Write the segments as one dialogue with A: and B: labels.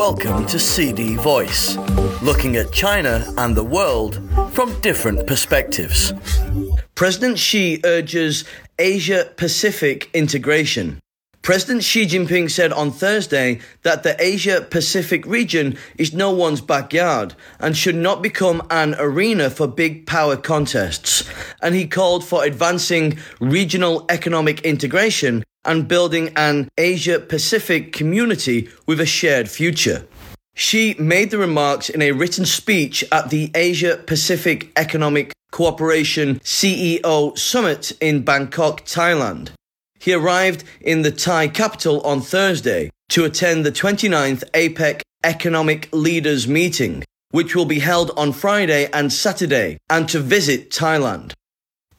A: Welcome to CD Voice, looking at China and the world from different perspectives. President Xi urges Asia Pacific integration. President Xi Jinping said on Thursday that the Asia Pacific region is no one's backyard and should not become an arena for big power contests. And he called for advancing regional economic integration and building an Asia Pacific community with a shared future. Xi made the remarks in a written speech at the Asia Pacific Economic Cooperation CEO Summit in Bangkok, Thailand. He arrived in the Thai capital on Thursday to attend the 29th APEC Economic Leaders Meeting, which will be held on Friday and Saturday, and to visit Thailand.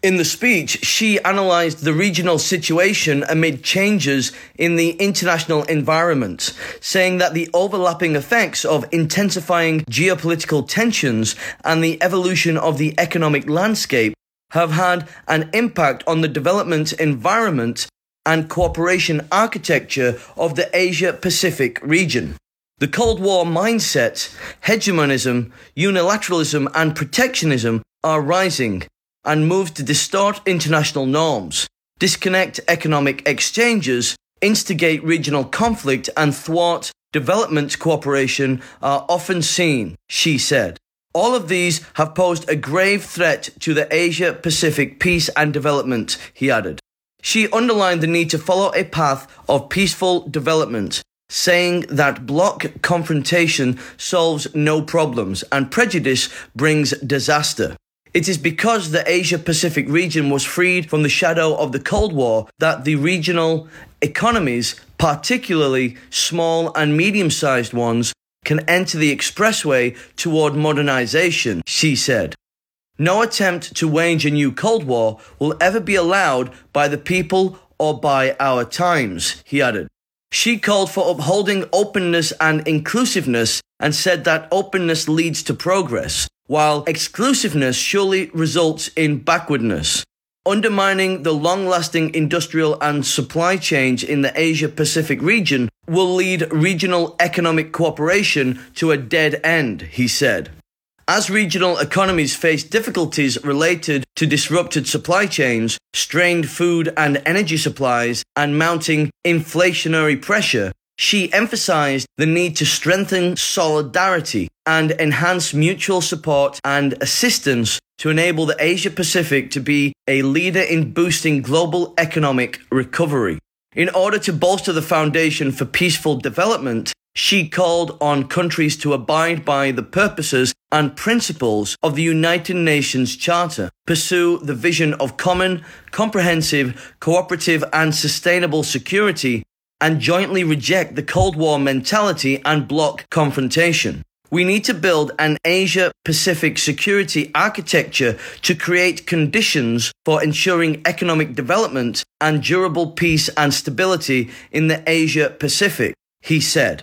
A: In the speech, Xi analysed the regional situation amid changes in the international environment, saying that the overlapping effects of intensifying geopolitical tensions and the evolution of the economic landscape have had an impact on the development environment and cooperation architecture of the Asia Pacific region. The Cold War mindset, hegemonism, unilateralism, and protectionism are rising and move to distort international norms, disconnect economic exchanges, instigate regional conflict, and thwart development cooperation are often seen, Xi said. All of these have posed a grave threat to the Asia Pacific peace and development, he added. Xi underlined the need to follow a path of peaceful development, saying that bloc confrontation solves no problems and prejudice brings disaster. It is because the Asia Pacific region was freed from the shadow of the Cold War that the regional economies, particularly small and medium sized ones, can enter the expressway toward modernization, Xi said. No attempt to wage a new Cold War will ever be allowed by the people or by our times, he added. Xi called for upholding openness and inclusiveness and said that openness leads to progress, while exclusiveness surely results in backwardness. Undermining the long lasting industrial and supply chains in the Asia Pacific region will lead regional economic cooperation to a dead end, he said. As regional economies face difficulties related to disrupted supply chains, strained food and energy supplies, and mounting inflationary pressure, Xi emphasized the need to strengthen solidarity and enhance mutual support and assistance to enable the Asia Pacific to be a leader in boosting global economic recovery. In order to bolster the foundation for peaceful development, Xi called on countries to abide by the purposes and principles of the United Nations Charter, pursue the vision of common, comprehensive, cooperative, and sustainable security, and jointly reject the Cold War mentality and bloc confrontation. We need to build an Asia Pacific security architecture to create conditions for ensuring economic development and durable peace and stability in the Asia Pacific, he said.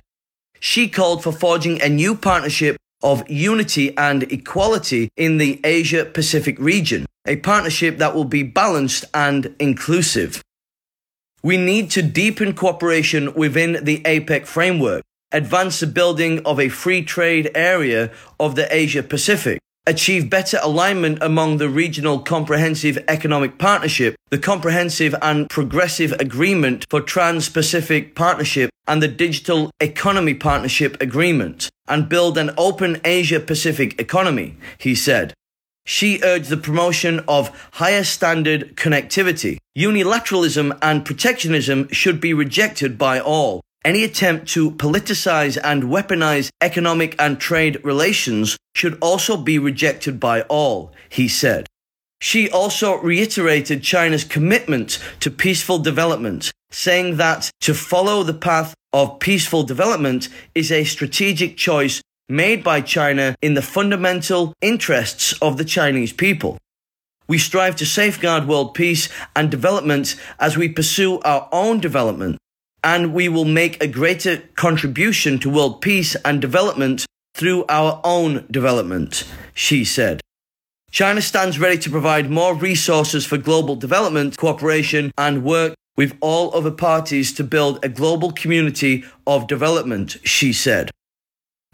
A: Xi called for forging a new partnership of unity and equality in the Asia Pacific region, a partnership that will be balanced and inclusive. We need to deepen cooperation within the APEC framework advance the building of a free trade area of the Asia Pacific, achieve better alignment among the regional comprehensive economic partnership, the comprehensive and progressive agreement for trans-Pacific partnership and the digital economy partnership agreement, and build an open Asia Pacific economy, he said. Xi urged the promotion of higher standard connectivity. Unilateralism and protectionism should be rejected by all. Any attempt to politicize and weaponize economic and trade relations should also be rejected by all, he said. Xi also reiterated China's commitment to peaceful development, saying that to follow the path of peaceful development is a strategic choice made by China in the fundamental interests of the Chinese people. We strive to safeguard world peace and development as we pursue our own development and we will make a greater contribution to world peace and development through our own development, Xi said. China stands ready to provide more resources for global development cooperation and work with all other parties to build a global community of development, Xi said.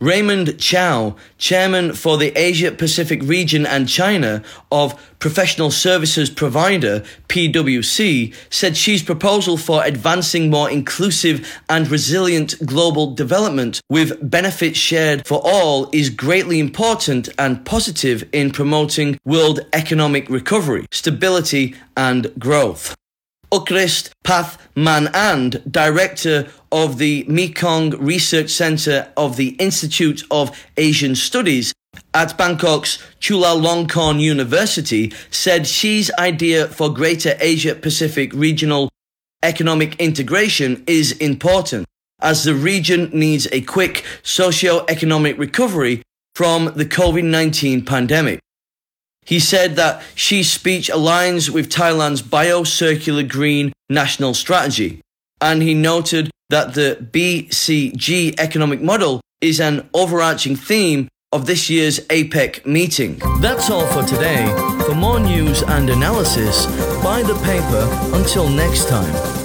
A: Raymond Chao, chairman for the Asia Pacific region and China of professional services provider PwC, said Xi's proposal for advancing more inclusive and resilient global development with benefits shared for all is greatly important and positive in promoting world economic recovery, stability, and growth. Ukrist Path Man director of the Mekong Research Center of the Institute of Asian Studies at Bangkok's Chulalongkorn University, said Xi's idea for Greater Asia Pacific regional economic integration is important, as the region needs a quick socio-economic recovery from the COVID 19 pandemic. He said that Xi's speech aligns with Thailand's biocircular green national strategy, and he noted that the BCG economic model is an overarching theme of this year's APEC meeting. That's all for today. For more news and analysis, buy the paper. Until next time.